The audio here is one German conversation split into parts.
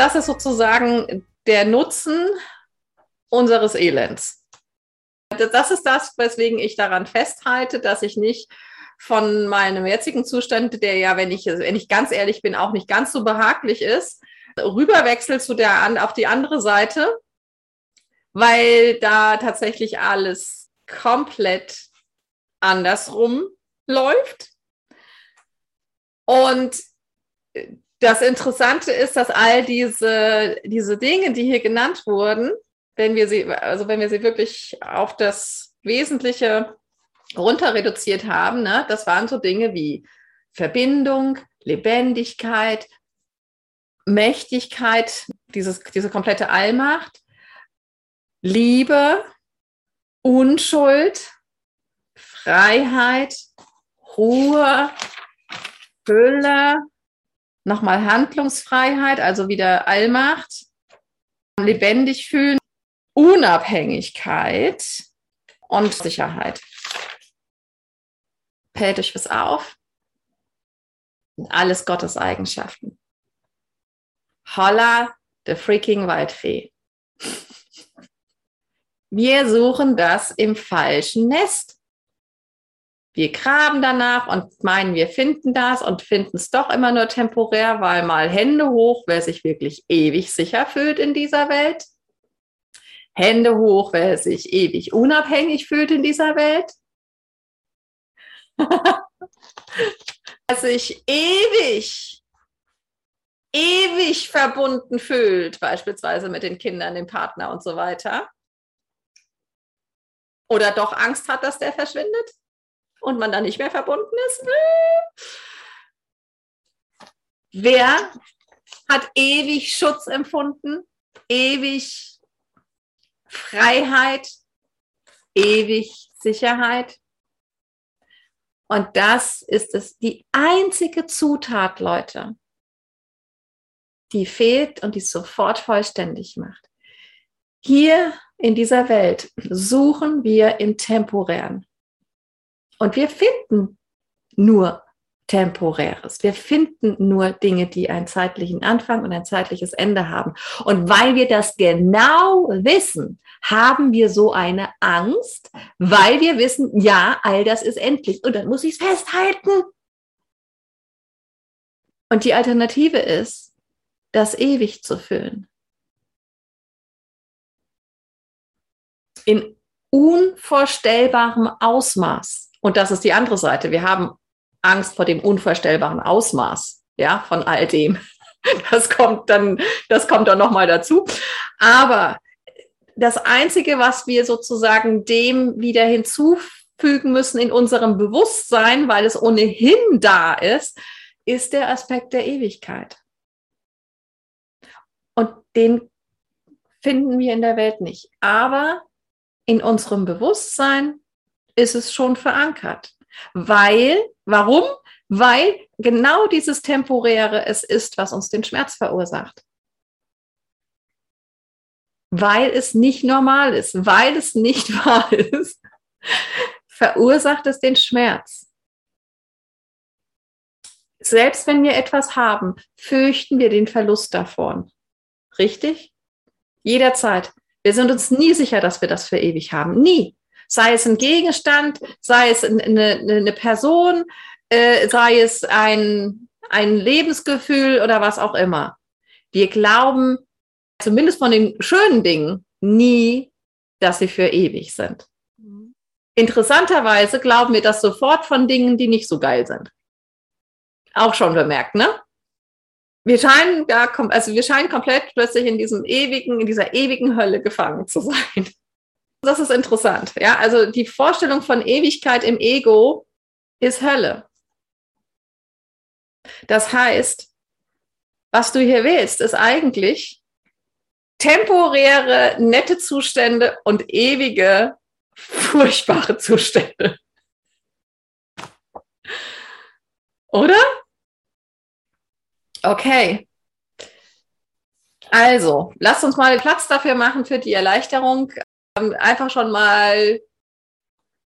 das ist sozusagen der Nutzen unseres Elends. Das ist das, weswegen ich daran festhalte, dass ich nicht von meinem jetzigen Zustand, der ja, wenn ich, wenn ich ganz ehrlich bin, auch nicht ganz so behaglich ist, rüberwechsel zu der, auf die andere Seite, weil da tatsächlich alles komplett andersrum läuft. Und das Interessante ist, dass all diese, diese Dinge, die hier genannt wurden, wenn wir sie, also wenn wir sie wirklich auf das Wesentliche runter reduziert haben, ne, das waren so Dinge wie Verbindung, Lebendigkeit, Mächtigkeit, dieses, diese komplette Allmacht, Liebe, Unschuld, Freiheit, Ruhe, Fülle, nochmal Handlungsfreiheit, also wieder Allmacht, lebendig fühlen, Unabhängigkeit und Sicherheit. Fällt euch was auf? Alles Gottes Eigenschaften. Holla, the freaking Waldfee. Wir suchen das im falschen Nest. Wir graben danach und meinen, wir finden das und finden es doch immer nur temporär, weil mal Hände hoch, wer sich wirklich ewig sicher fühlt in dieser Welt. Hände hoch, wer sich ewig unabhängig fühlt in dieser Welt. wer sich ewig, ewig verbunden fühlt, beispielsweise mit den Kindern, dem Partner und so weiter. Oder doch Angst hat, dass der verschwindet und man dann nicht mehr verbunden ist. Wer hat ewig Schutz empfunden, ewig Freiheit, ewig Sicherheit? Und das ist es, die einzige Zutat, Leute, die fehlt und die sofort vollständig macht. Hier in dieser Welt suchen wir im Temporären. Und wir finden nur Temporäres. Wir finden nur Dinge, die einen zeitlichen Anfang und ein zeitliches Ende haben. Und weil wir das genau wissen, haben wir so eine Angst, weil wir wissen, ja, all das ist endlich. Und dann muss ich es festhalten. Und die Alternative ist, das ewig zu füllen. in unvorstellbarem Ausmaß. Und das ist die andere Seite. Wir haben Angst vor dem unvorstellbaren Ausmaß, ja, von all dem. Das kommt dann, das kommt dann nochmal dazu. Aber das einzige, was wir sozusagen dem wieder hinzufügen müssen in unserem Bewusstsein, weil es ohnehin da ist, ist der Aspekt der Ewigkeit. Und den finden wir in der Welt nicht. Aber in unserem Bewusstsein ist es schon verankert. Weil, warum? Weil genau dieses Temporäre es ist, was uns den Schmerz verursacht. Weil es nicht normal ist, weil es nicht wahr ist, verursacht es den Schmerz. Selbst wenn wir etwas haben, fürchten wir den Verlust davon. Richtig? Jederzeit. Wir sind uns nie sicher, dass wir das für ewig haben. Nie. Sei es ein Gegenstand, sei es eine, eine Person, äh, sei es ein, ein Lebensgefühl oder was auch immer. Wir glauben, zumindest von den schönen Dingen, nie, dass sie für ewig sind. Mhm. Interessanterweise glauben wir das sofort von Dingen, die nicht so geil sind. Auch schon bemerkt, ne? wir scheinen da, also wir scheinen komplett plötzlich in diesem ewigen, in dieser ewigen Hölle gefangen zu sein. Das ist interessant. Ja, also die Vorstellung von Ewigkeit im Ego ist Hölle. Das heißt, was du hier willst, ist eigentlich temporäre, nette Zustände und ewige, furchtbare Zustände. Oder? Okay. Also, lasst uns mal Platz dafür machen für die Erleichterung. Ähm, einfach schon mal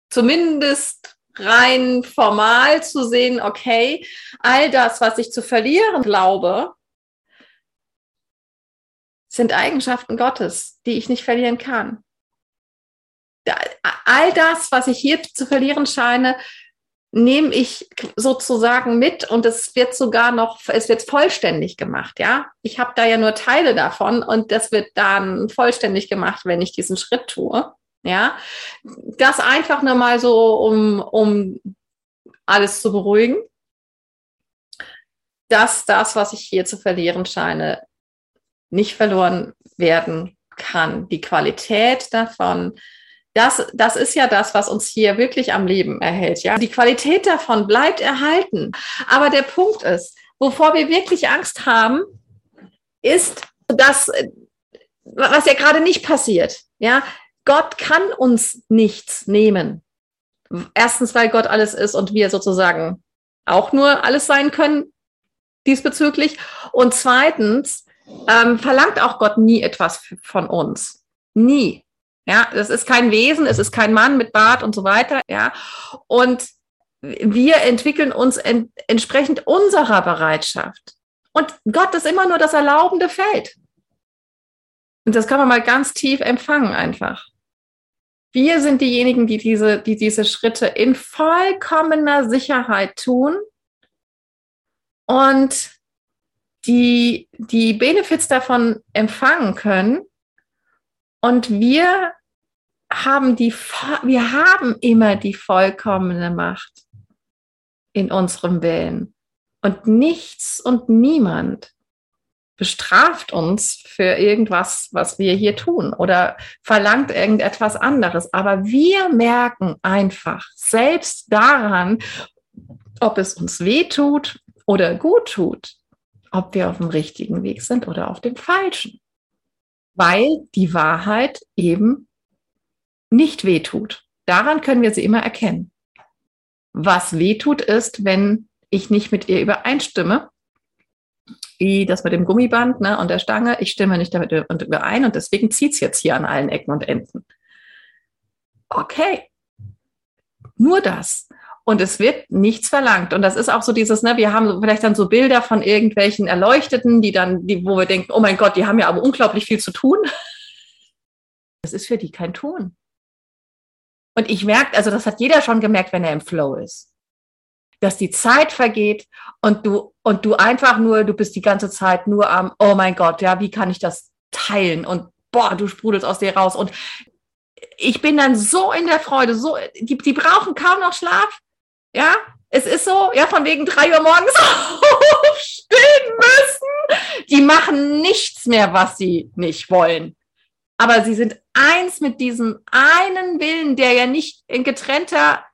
zumindest rein formal zu sehen, okay, all das, was ich zu verlieren glaube, sind Eigenschaften Gottes, die ich nicht verlieren kann. All das, was ich hier zu verlieren scheine, nehme ich sozusagen mit und es wird sogar noch, es wird vollständig gemacht, ja. Ich habe da ja nur Teile davon und das wird dann vollständig gemacht, wenn ich diesen Schritt tue, ja. Das einfach nur mal so, um, um alles zu beruhigen, dass das, was ich hier zu verlieren scheine, nicht verloren werden kann. Die Qualität davon, das, das ist ja das, was uns hier wirklich am Leben erhält. Ja, die Qualität davon bleibt erhalten. Aber der Punkt ist, wovor wir wirklich Angst haben, ist das, was ja gerade nicht passiert. Ja, Gott kann uns nichts nehmen. Erstens, weil Gott alles ist und wir sozusagen auch nur alles sein können diesbezüglich. Und zweitens ähm, verlangt auch Gott nie etwas von uns. Nie. Ja, das ist kein Wesen, es ist kein Mann mit Bart und so weiter. Ja, und wir entwickeln uns en entsprechend unserer Bereitschaft. Und Gott ist immer nur das erlaubende Feld. Und das kann man mal ganz tief empfangen einfach. Wir sind diejenigen, die diese, die diese Schritte in vollkommener Sicherheit tun und die, die Benefits davon empfangen können. Und wir haben die, wir haben immer die vollkommene Macht in unserem Willen. Und nichts und niemand bestraft uns für irgendwas, was wir hier tun oder verlangt irgendetwas anderes. Aber wir merken einfach selbst daran, ob es uns weh tut oder gut tut, ob wir auf dem richtigen Weg sind oder auf dem falschen. Weil die Wahrheit eben nicht weh tut. Daran können wir sie immer erkennen. Was weh tut, ist, wenn ich nicht mit ihr übereinstimme wie das mit dem Gummiband ne, und der Stange. Ich stimme nicht damit überein und deswegen zieht es jetzt hier an allen Ecken und Enden. Okay, nur das. Und es wird nichts verlangt. Und das ist auch so dieses, ne, wir haben vielleicht dann so Bilder von irgendwelchen Erleuchteten, die dann, die, wo wir denken, oh mein Gott, die haben ja aber unglaublich viel zu tun. Das ist für die kein Tun. Und ich merke, also das hat jeder schon gemerkt, wenn er im Flow ist dass die Zeit vergeht und du, und du einfach nur, du bist die ganze Zeit nur am, oh mein Gott, ja, wie kann ich das teilen? Und boah, du sprudelst aus dir raus. Und ich bin dann so in der Freude, so, die, die brauchen kaum noch Schlaf. Ja, es ist so, ja, von wegen drei Uhr morgens aufstehen müssen. Die machen nichts mehr, was sie nicht wollen. Aber sie sind eins mit diesem einen Willen, der ja nicht in getrennter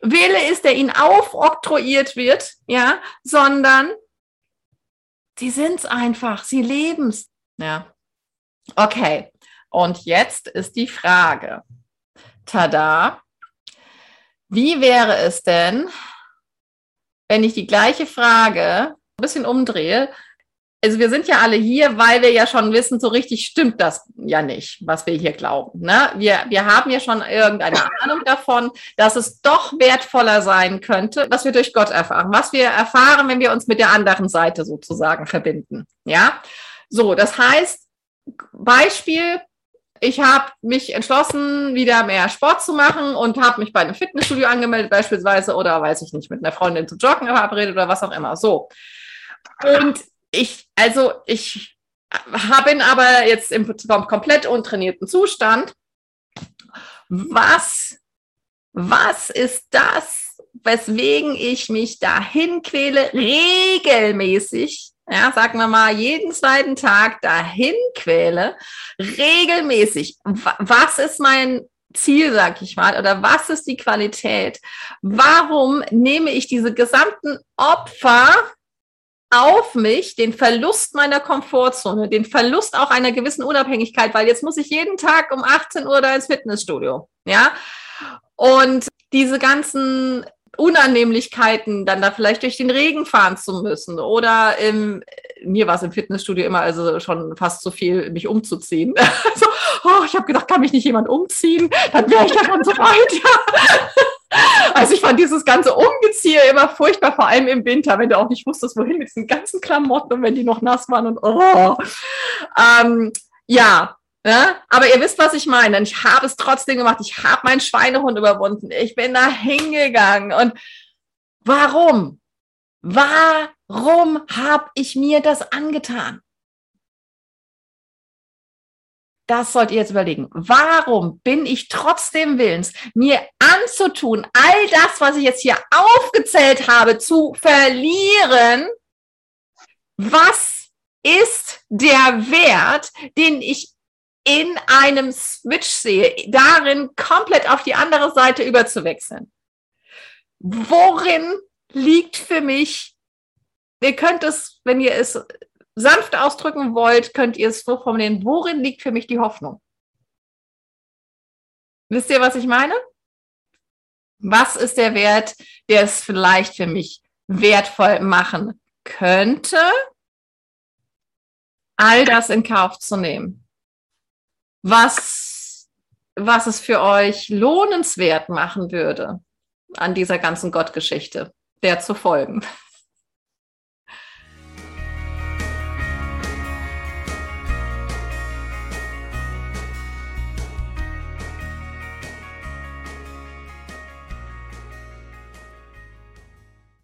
Wille ist, der ihnen aufoktroyiert wird, ja, sondern sie sind es einfach, sie leben es. Ja. Okay. Und jetzt ist die Frage. Tada. Wie wäre es denn, wenn ich die gleiche Frage ein bisschen umdrehe also wir sind ja alle hier, weil wir ja schon wissen, so richtig stimmt das ja nicht, was wir hier glauben. Ne? Wir, wir haben ja schon irgendeine Ahnung davon, dass es doch wertvoller sein könnte, was wir durch Gott erfahren, was wir erfahren, wenn wir uns mit der anderen Seite sozusagen verbinden. Ja, so, das heißt, Beispiel, ich habe mich entschlossen, wieder mehr Sport zu machen und habe mich bei einem Fitnessstudio angemeldet beispielsweise oder weiß ich nicht, mit einer Freundin zu joggen verabredet oder was auch immer. So. Und ich, also ich habe aber jetzt im komplett untrainierten Zustand. Was, was ist das, weswegen ich mich dahin quäle, regelmäßig, ja, sagen wir mal, jeden zweiten Tag dahin quäle, regelmäßig. Was ist mein Ziel, sag ich mal, oder was ist die Qualität? Warum nehme ich diese gesamten Opfer auf mich den Verlust meiner Komfortzone, den Verlust auch einer gewissen Unabhängigkeit, weil jetzt muss ich jeden Tag um 18 Uhr da ins Fitnessstudio, ja. Und diese ganzen Unannehmlichkeiten, dann da vielleicht durch den Regen fahren zu müssen oder im, mir war es im Fitnessstudio immer also schon fast zu viel, mich umzuziehen. Also, oh, ich habe gedacht, kann mich nicht jemand umziehen? Dann wäre ich schon so weit. Also ich fand dieses ganze Umgeziehe immer furchtbar, vor allem im Winter, wenn du auch nicht wusstest, wohin mit diesen ganzen Klamotten und wenn die noch nass waren und oh. Ähm, ja, ja, aber ihr wisst, was ich meine. Ich habe es trotzdem gemacht. Ich habe meinen Schweinehund überwunden. Ich bin da hingegangen. Und warum? Warum habe ich mir das angetan? Das sollt ihr jetzt überlegen. Warum bin ich trotzdem willens, mir anzutun, all das, was ich jetzt hier aufgezählt habe, zu verlieren? Was ist der Wert, den ich in einem Switch sehe, darin komplett auf die andere Seite überzuwechseln? Worin liegt für mich, ihr könnt es, wenn ihr es sanft ausdrücken wollt, könnt ihr es so formulieren, worin liegt für mich die Hoffnung? Wisst ihr, was ich meine? Was ist der Wert, der es vielleicht für mich wertvoll machen könnte, all das in Kauf zu nehmen? Was, was es für euch lohnenswert machen würde, an dieser ganzen Gottgeschichte, der zu folgen?